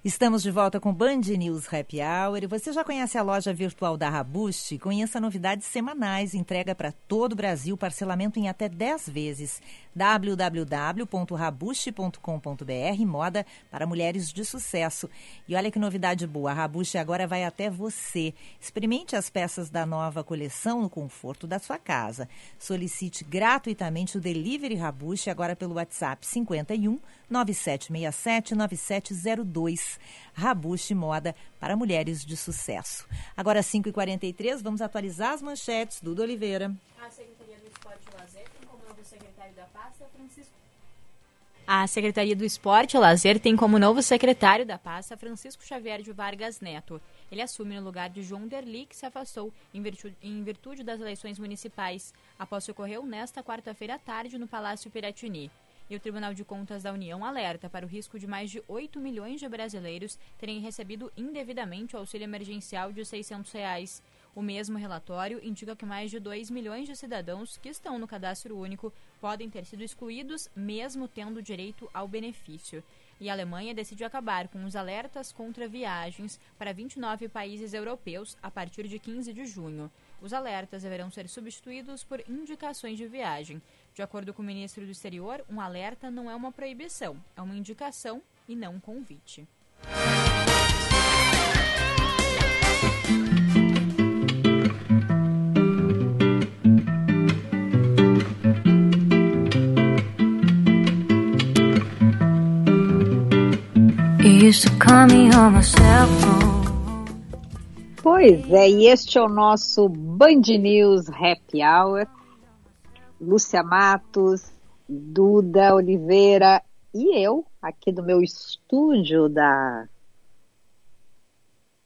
Estamos de volta com Band News Happy Hour. E você já conhece a loja virtual da Rabuste? Conheça novidades semanais, entrega para todo o Brasil, parcelamento em até 10 vezes. www.rabuste.com.br Moda para mulheres de sucesso. E olha que novidade boa, a Rabuste agora vai até você. Experimente as peças da nova coleção no conforto da sua casa. Solicite gratuitamente o Delivery Rabuste agora pelo WhatsApp 51 9767 9702. Rabuste Moda para mulheres de sucesso. Agora, 5h43, vamos atualizar as manchetes. Duda Oliveira. A Secretaria do Esporte Lazer A Secretaria do Esporte e Lazer tem como novo secretário da pasta Francisco Xavier de Vargas Neto. Ele assume no lugar de João Derli, que se afastou em virtude, em virtude das eleições municipais, após que ocorreu nesta quarta-feira à tarde no Palácio Piratini. E o Tribunal de Contas da União alerta para o risco de mais de 8 milhões de brasileiros terem recebido indevidamente o auxílio emergencial de 600 reais. O mesmo relatório indica que mais de 2 milhões de cidadãos que estão no cadastro único podem ter sido excluídos, mesmo tendo direito ao benefício. E a Alemanha decidiu acabar com os alertas contra viagens para 29 países europeus a partir de 15 de junho. Os alertas deverão ser substituídos por indicações de viagem. De acordo com o ministro do Exterior, um alerta não é uma proibição, é uma indicação e não um convite. Pois é, e este é o nosso Band News Happy Hour. Lúcia Matos, Duda Oliveira e eu, aqui do meu estúdio da.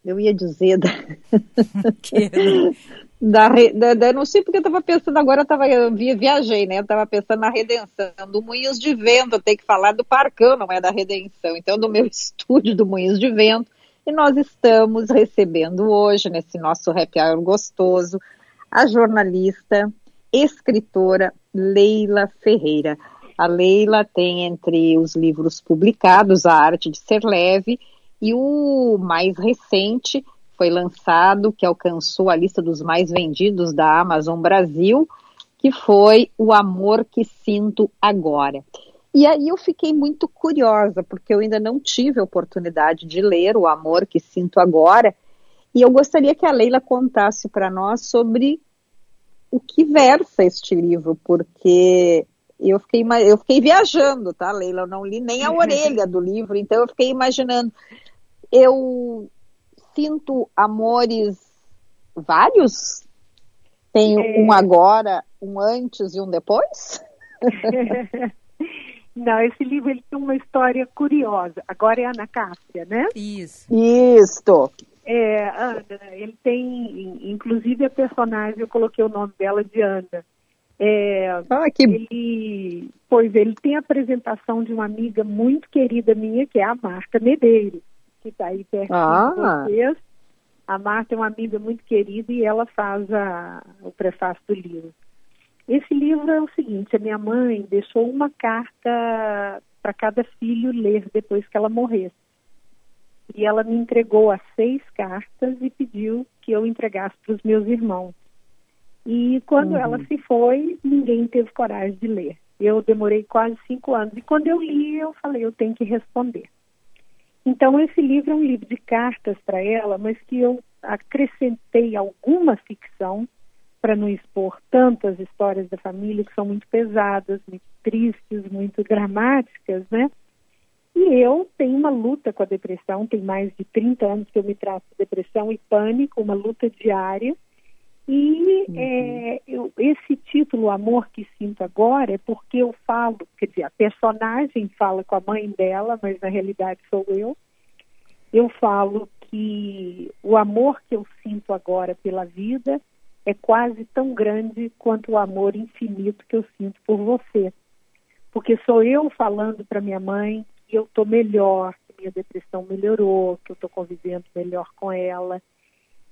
Eu ia dizer da. da, da, da, não sei porque eu estava pensando agora, eu, tava, eu viajei, né? Eu estava pensando na redenção do Moinhos de Vento, eu tenho que falar do Parcão, não é da redenção. Então, do meu estúdio do Moinhos de Vento, e nós estamos recebendo hoje, nesse nosso happy hour gostoso, a jornalista escritora Leila Ferreira. A Leila tem entre os livros publicados A Arte de Ser Leve e o mais recente foi lançado, que alcançou a lista dos mais vendidos da Amazon Brasil, que foi O Amor que Sinto Agora. E aí eu fiquei muito curiosa, porque eu ainda não tive a oportunidade de ler O Amor que Sinto Agora, e eu gostaria que a Leila contasse para nós sobre o que versa este livro, porque eu fiquei, eu fiquei viajando, tá, Leila? Eu não li nem a orelha do livro, então eu fiquei imaginando. Eu sinto amores vários? Tem é... um agora, um antes e um depois? Não, esse livro ele tem uma história curiosa. Agora é Ana Cássia, né? Isso. Isso. É, Ana, ele tem, inclusive a personagem, eu coloquei o nome dela de Ana. É, ah, que... ele, pois ele tem a apresentação de uma amiga muito querida minha, que é a Marta Medeiros, que está aí perto ah. de vocês. A Marta é uma amiga muito querida e ela faz a, o prefácio do livro. Esse livro é o seguinte, a minha mãe deixou uma carta para cada filho ler depois que ela morresse. E ela me entregou as seis cartas e pediu que eu entregasse para os meus irmãos. E quando uhum. ela se foi, ninguém teve coragem de ler. Eu demorei quase cinco anos. E quando eu li, eu falei, eu tenho que responder. Então, esse livro é um livro de cartas para ela, mas que eu acrescentei alguma ficção para não expor tantas histórias da família que são muito pesadas, muito tristes, muito dramáticas, né? E eu tenho uma luta com a depressão, tem mais de 30 anos que eu me trato de depressão e pânico, uma luta diária. E uhum. é, eu, esse título, Amor que Sinto Agora, é porque eu falo, quer dizer, a personagem fala com a mãe dela, mas na realidade sou eu. Eu falo que o amor que eu sinto agora pela vida é quase tão grande quanto o amor infinito que eu sinto por você. Porque sou eu falando para minha mãe que eu estou melhor, que minha depressão melhorou, que eu estou convivendo melhor com ela.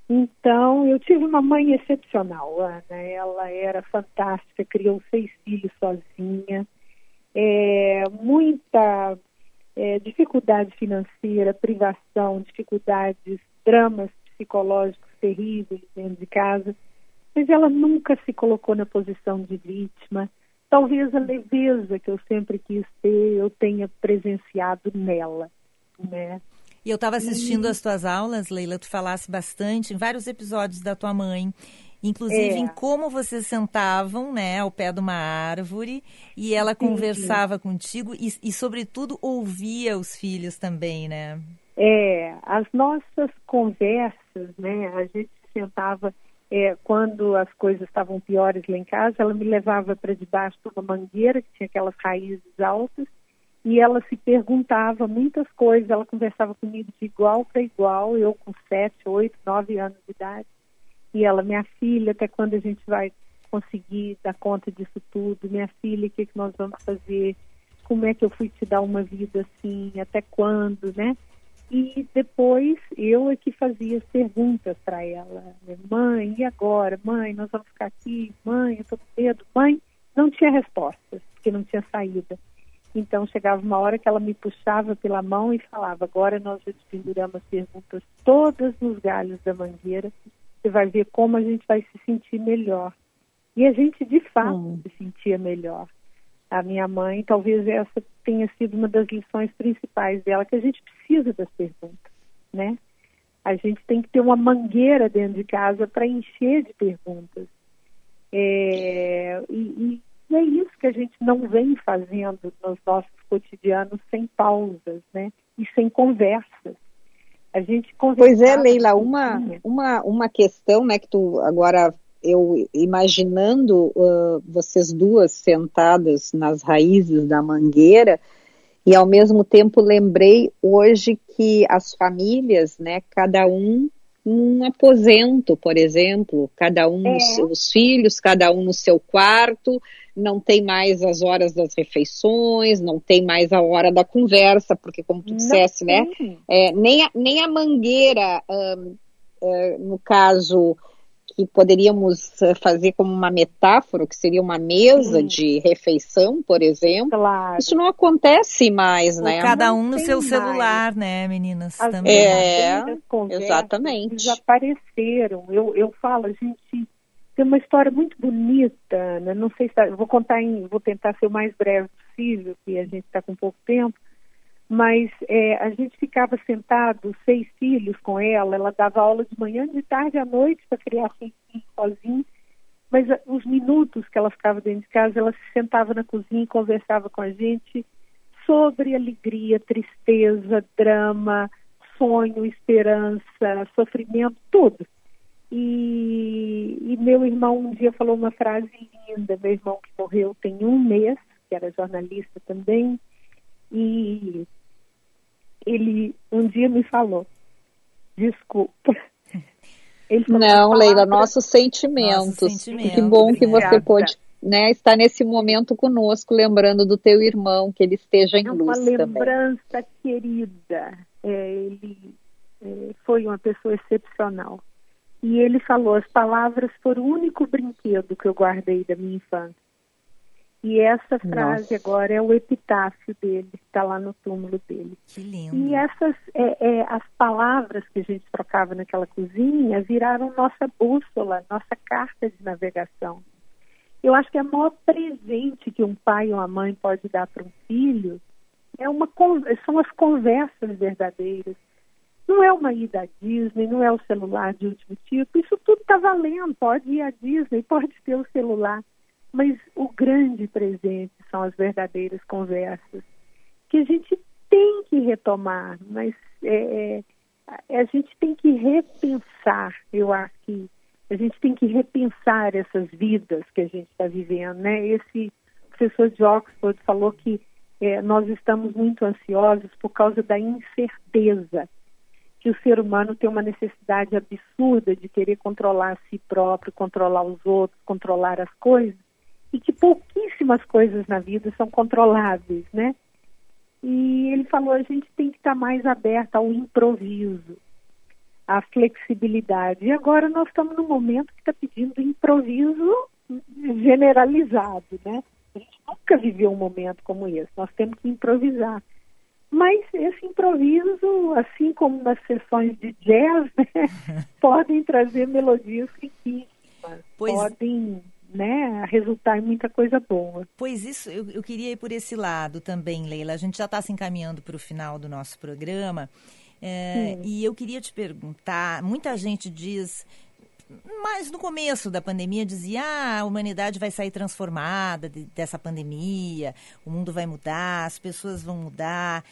Então, eu tive uma mãe excepcional, Ana. Ela era fantástica, criou seis filhos sozinha. É, muita é, dificuldade financeira, privação, dificuldades, dramas psicológicos terríveis dentro de casa mas ela nunca se colocou na posição de vítima. Talvez a leveza que eu sempre quis ter, eu tenha presenciado nela, né? E eu estava assistindo e... as tuas aulas, Leila, tu falasse bastante em vários episódios da tua mãe, inclusive é. em como vocês sentavam, né, ao pé de uma árvore e ela conversava sim. contigo e, e, sobretudo, ouvia os filhos também, né? É, as nossas conversas, né, a gente sentava é, quando as coisas estavam piores lá em casa, ela me levava para debaixo de uma mangueira que tinha aquelas raízes altas e ela se perguntava muitas coisas. Ela conversava comigo de igual para igual, eu com sete, oito, nove anos de idade. E ela, minha filha, até quando a gente vai conseguir dar conta disso tudo? Minha filha, o que, que nós vamos fazer? Como é que eu fui te dar uma vida assim? Até quando, né? E depois eu é que fazia as perguntas para ela. Mãe, e agora? Mãe, nós vamos ficar aqui? Mãe, eu estou com medo. Mãe, não tinha respostas, porque não tinha saída. Então chegava uma hora que ela me puxava pela mão e falava: Agora nós já penduramos as perguntas todas nos galhos da mangueira. Você vai ver como a gente vai se sentir melhor. E a gente de fato hum. se sentia melhor a minha mãe, talvez essa tenha sido uma das lições principais dela, que a gente precisa das perguntas, né? A gente tem que ter uma mangueira dentro de casa para encher de perguntas. É, e, e, é isso que a gente não vem fazendo nos nossos cotidianos sem pausas, né? E sem conversas. A gente Pois é, Leila, uma, uma, uma questão, né, que tu agora eu imaginando uh, vocês duas sentadas nas raízes da mangueira e ao mesmo tempo lembrei hoje que as famílias, né, cada um num aposento, por exemplo, cada um é. os filhos, cada um no seu quarto, não tem mais as horas das refeições, não tem mais a hora da conversa, porque como tu disseste, né, é, nem, a, nem a mangueira, um, uh, no caso, que poderíamos eh, fazer como uma metáfora, que seria uma mesa Sim. de refeição, por exemplo. Claro. Isso não acontece mais, Ou né? Cada um no seu mais. celular, né, meninas? As também. É, exatamente. Desapareceram. Eu, eu falo, a gente tem uma história muito bonita, né? não sei se vou contar em, vou tentar ser o mais breve possível, que a gente está com pouco tempo mas é, a gente ficava sentado, seis filhos com ela, ela dava aula de manhã, de tarde à noite para criar seis filhos sozinha, mas os minutos que ela ficava dentro de casa, ela se sentava na cozinha e conversava com a gente sobre alegria, tristeza, drama, sonho, esperança, sofrimento, tudo. E, e meu irmão um dia falou uma frase linda, meu irmão que morreu tem um mês, que era jornalista também, e ele um dia me falou, desculpa. Falou Não, Leila, nossos sentimentos. Nosso sentimento, que bom que você pôde né, estar nesse momento conosco, lembrando do teu irmão, que ele esteja em é luz também. Uma lembrança querida. É, ele é, foi uma pessoa excepcional. E ele falou, as palavras foram o único brinquedo que eu guardei da minha infância. E essa frase Nossa. agora é o epitáfio dele, está lá no túmulo dele. Que lindo. E essas, é, é, as palavras que a gente trocava naquela cozinha viraram nossa bússola, nossa carta de navegação. Eu acho que é o maior presente que um pai ou uma mãe pode dar para um filho é uma, são as conversas verdadeiras. Não é uma ida à Disney, não é o celular de último tipo, isso tudo está valendo. Pode ir à Disney, pode ter o celular mas o grande presente são as verdadeiras conversas, que a gente tem que retomar, mas é, é, a gente tem que repensar, eu acho que a gente tem que repensar essas vidas que a gente está vivendo, né? Esse professor de Oxford falou que é, nós estamos muito ansiosos por causa da incerteza, que o ser humano tem uma necessidade absurda de querer controlar a si próprio, controlar os outros, controlar as coisas, e que pouquíssimas coisas na vida são controláveis, né? E ele falou, a gente tem que estar mais aberta ao improviso, à flexibilidade. E agora nós estamos num momento que está pedindo improviso generalizado, né? A gente nunca viveu um momento como esse, nós temos que improvisar. Mas esse improviso, assim como nas sessões de jazz, né, podem trazer melodias riquíssimas, pois... podem né, resultar em muita coisa boa. Pois isso, eu, eu queria ir por esse lado também, Leila. A gente já está se encaminhando para o final do nosso programa. É, e eu queria te perguntar, muita gente diz, mas no começo da pandemia dizia, ah, a humanidade vai sair transformada de, dessa pandemia, o mundo vai mudar, as pessoas vão mudar.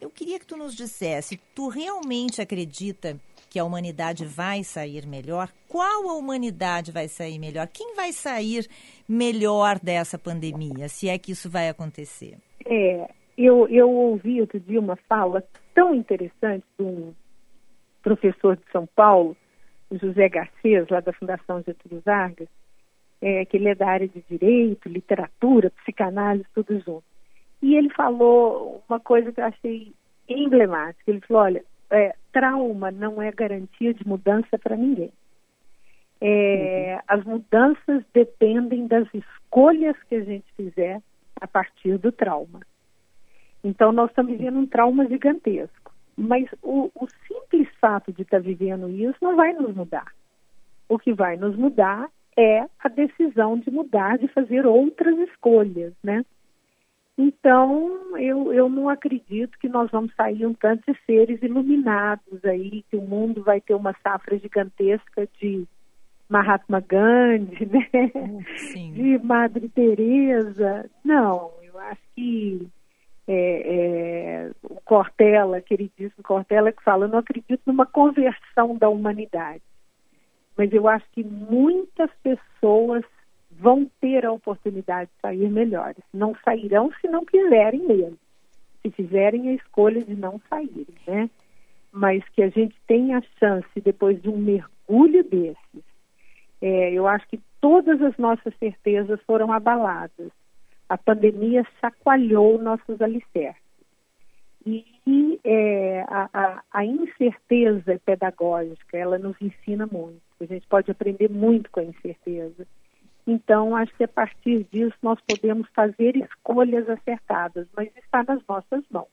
Eu queria que tu nos dissesse, tu realmente acredita que a humanidade vai sair melhor? Qual a humanidade vai sair melhor? Quem vai sair melhor dessa pandemia, se é que isso vai acontecer? É, eu, eu ouvi outro dia uma fala tão interessante de um professor de São Paulo, José Garcês, lá da Fundação Getúlio Vargas, é, que ele é da área de direito, literatura, psicanálise, tudo junto. E ele falou uma coisa que eu achei emblemática. Ele falou: olha, é, trauma não é garantia de mudança para ninguém. É, uhum. As mudanças dependem das escolhas que a gente fizer a partir do trauma. Então, nós estamos vivendo um trauma gigantesco. Mas o, o simples fato de estar tá vivendo isso não vai nos mudar. O que vai nos mudar é a decisão de mudar, de fazer outras escolhas, né? Então, eu, eu não acredito que nós vamos sair um tanto de seres iluminados aí, que o mundo vai ter uma safra gigantesca de Mahatma Gandhi, né? Sim. De Madre Teresa. Não, eu acho que é, é, o Cortella, queridíssimo Cortella, que fala, eu não acredito numa conversão da humanidade. Mas eu acho que muitas pessoas vão ter a oportunidade de sair melhores. Não sairão se não quiserem mesmo, se fizerem a escolha de não saírem, né? Mas que a gente tenha a chance, depois de um mergulho desses, é, eu acho que todas as nossas certezas foram abaladas. A pandemia chacoalhou nossos alicerces. E é, a, a, a incerteza pedagógica, ela nos ensina muito. A gente pode aprender muito com a incerteza. Então, acho que a partir disso nós podemos fazer escolhas acertadas, mas está nas nossas mãos.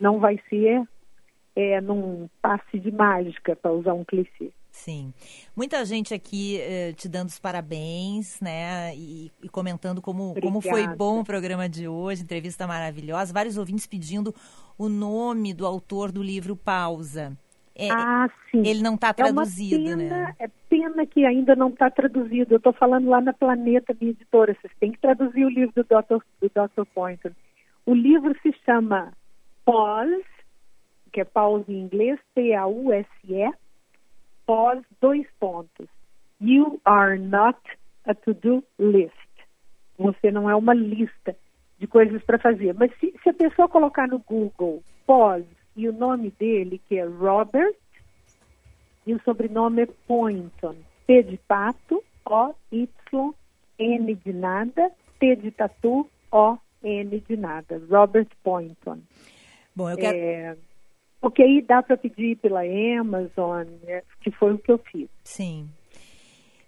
Não vai ser é, num passe de mágica, para usar um clichê. Sim. Muita gente aqui eh, te dando os parabéns, né? E, e comentando como, como foi bom o programa de hoje, entrevista maravilhosa. Vários ouvintes pedindo o nome do autor do livro Pausa. É, ah, sim. Ele não está traduzido, é pena, né? É pena que ainda não está traduzido. Eu estou falando lá na Planeta, minha editora. Vocês têm que traduzir o livro do Dr. Do Dr. Poynton. O livro se chama Pause, que é pause em inglês, P-A-U-S-E, Pause, dois pontos. You are not a to-do list. Você não é uma lista de coisas para fazer. Mas se, se a pessoa colocar no Google Pause e o nome dele, que é Robert, e o sobrenome é Poynton. P de pato, O, Y, N de nada, T de tatu, O, N de nada. Robert Poynton. Bom, eu quero... É, porque aí dá para pedir pela Amazon, né, que foi o que eu fiz. Sim.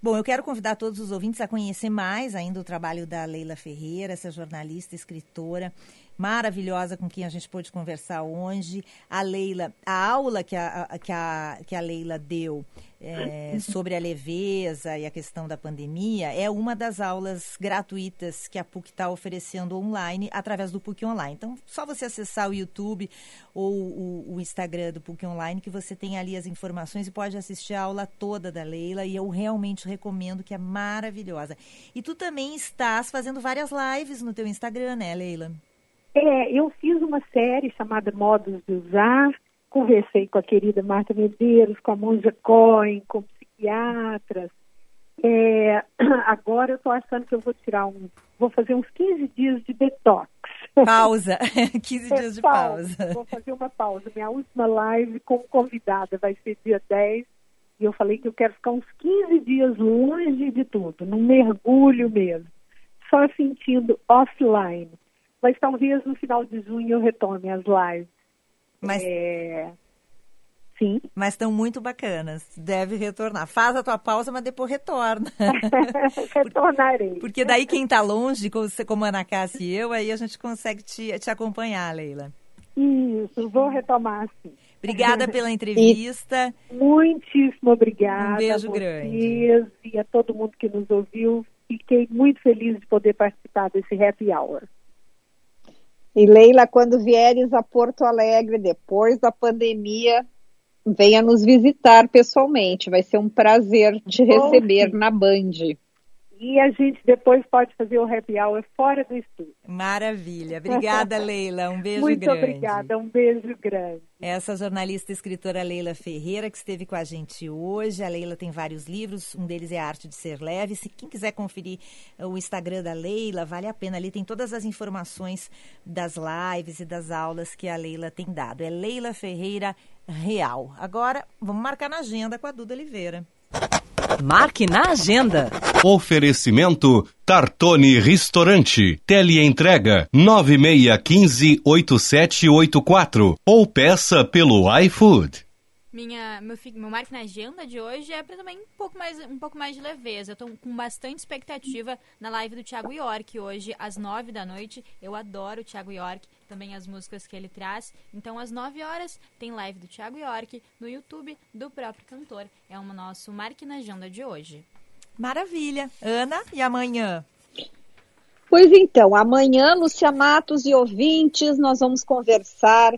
Bom, eu quero convidar todos os ouvintes a conhecer mais ainda o trabalho da Leila Ferreira, essa jornalista, escritora maravilhosa com quem a gente pôde conversar hoje. A Leila, a aula que a, que a, que a Leila deu é, sobre a leveza e a questão da pandemia é uma das aulas gratuitas que a PUC está oferecendo online através do PUC Online. Então, só você acessar o YouTube ou o, o, Instagram do PUC Online que você tem ali as informações e pode assistir a aula toda da Leila e eu realmente recomendo que é maravilhosa. E tu também estás fazendo várias lives no teu Instagram, né, Leila? É, eu fiz uma série chamada Modos de Usar, conversei com a querida Marta Medeiros, com a Monja Cohen, com psiquiatras. É, agora eu estou achando que eu vou tirar um. Vou fazer uns 15 dias de detox. Pausa. 15 é, dias de pausa. pausa. Vou fazer uma pausa. Minha última live como convidada vai ser dia 10. E eu falei que eu quero ficar uns 15 dias longe de tudo, num mergulho mesmo. Só sentindo offline mas talvez no final de junho eu retome as lives. Mas... É... Sim. Mas estão muito bacanas. Deve retornar. Faz a tua pausa, mas depois retorna. Retornarei. Porque daí quem está longe, como a Ana Cássia e eu, aí a gente consegue te, te acompanhar, Leila. Isso, vou retomar sim. Obrigada pela entrevista. E muitíssimo obrigada. Um beijo grande. E a todo mundo que nos ouviu. Fiquei muito feliz de poder participar desse happy hour. E Leila, quando vieres a Porto Alegre depois da pandemia, venha nos visitar pessoalmente. Vai ser um prazer te receber na Band. E a gente depois pode fazer o happy hour fora do estúdio. Maravilha. Obrigada, Leila. Um beijo Muito grande. Muito obrigada. Um beijo grande. Essa jornalista e escritora Leila Ferreira, que esteve com a gente hoje. A Leila tem vários livros, um deles é A Arte de Ser Leve. Se quem quiser conferir o Instagram da Leila, vale a pena. Ali tem todas as informações das lives e das aulas que a Leila tem dado. É Leila Ferreira Real. Agora, vamos marcar na agenda com a Duda Oliveira. Marque na agenda. Oferecimento Tartone Restaurante. Teleentrega 96158784 ou peça pelo iFood. Minha, meu, meu marco na agenda de hoje é para também um pouco, mais, um pouco mais de leveza. Eu tô com bastante expectativa na live do Thiago York hoje, às nove da noite. Eu adoro o Thiago York, também as músicas que ele traz. Então, às nove horas, tem live do Thiago York no YouTube do próprio cantor. É o nosso marque na agenda de hoje. Maravilha. Ana, e amanhã? Pois então, amanhã, Lúcia Matos e ouvintes, nós vamos conversar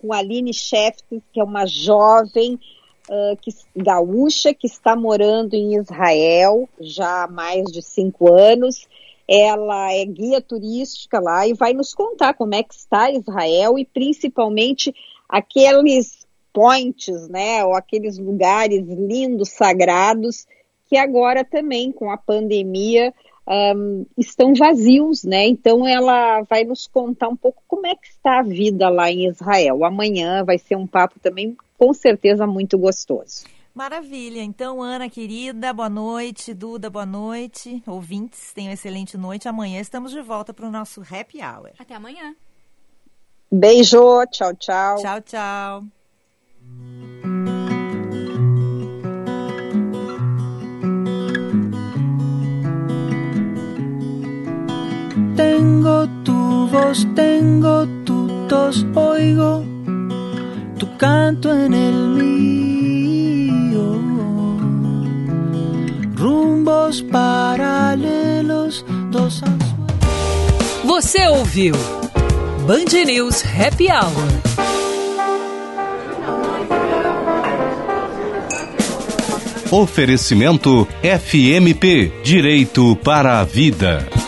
com Aline Sheftes, que é uma jovem uh, que, gaúcha que está morando em Israel já há mais de cinco anos. Ela é guia turística lá e vai nos contar como é que está Israel e principalmente aqueles points, né, ou aqueles lugares lindos, sagrados, que agora também com a pandemia um, estão vazios, né? Então ela vai nos contar um pouco como é que está a vida lá em Israel. Amanhã vai ser um papo também, com certeza, muito gostoso. Maravilha. Então, Ana, querida, boa noite. Duda, boa noite. Ouvintes, tenham uma excelente noite. Amanhã estamos de volta para o nosso Happy Hour. Até amanhã. Beijo. Tchau, tchau. Tchau, tchau. Tengo tu voz, tengo tu tos, oigo tu canto en el mío. Rumbos paralelos, dos Você ouviu Band News Happy Hour. Oferecimento FMP Direito para a Vida.